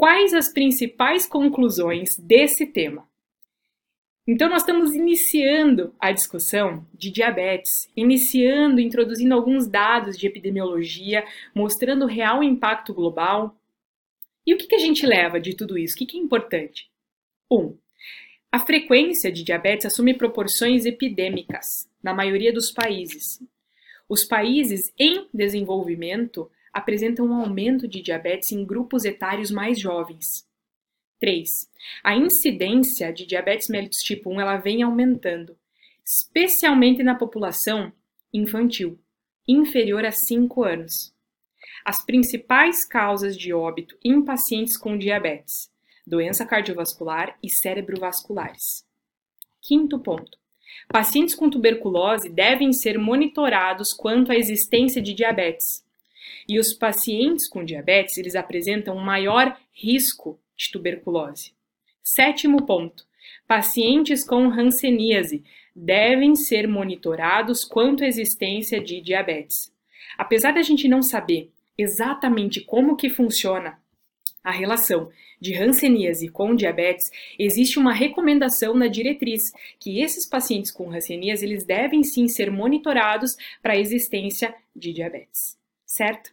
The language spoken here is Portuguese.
Quais as principais conclusões desse tema? Então, nós estamos iniciando a discussão de diabetes, iniciando, introduzindo alguns dados de epidemiologia, mostrando o real impacto global. E o que, que a gente leva de tudo isso? O que, que é importante? 1. Um, a frequência de diabetes assume proporções epidêmicas na maioria dos países. Os países em desenvolvimento apresentam um aumento de diabetes em grupos etários mais jovens. 3. A incidência de diabetes mellitus tipo 1 ela vem aumentando, especialmente na população infantil, inferior a 5 anos. As principais causas de óbito em pacientes com diabetes: doença cardiovascular e cerebrovasculares. Quinto ponto. Pacientes com tuberculose devem ser monitorados quanto à existência de diabetes. E os pacientes com diabetes, eles apresentam maior risco de tuberculose. Sétimo ponto. Pacientes com hanseníase devem ser monitorados quanto à existência de diabetes. Apesar da gente não saber exatamente como que funciona a relação de hanseníase com diabetes, existe uma recomendação na diretriz que esses pacientes com hanseníase eles devem sim ser monitorados para a existência de diabetes, certo?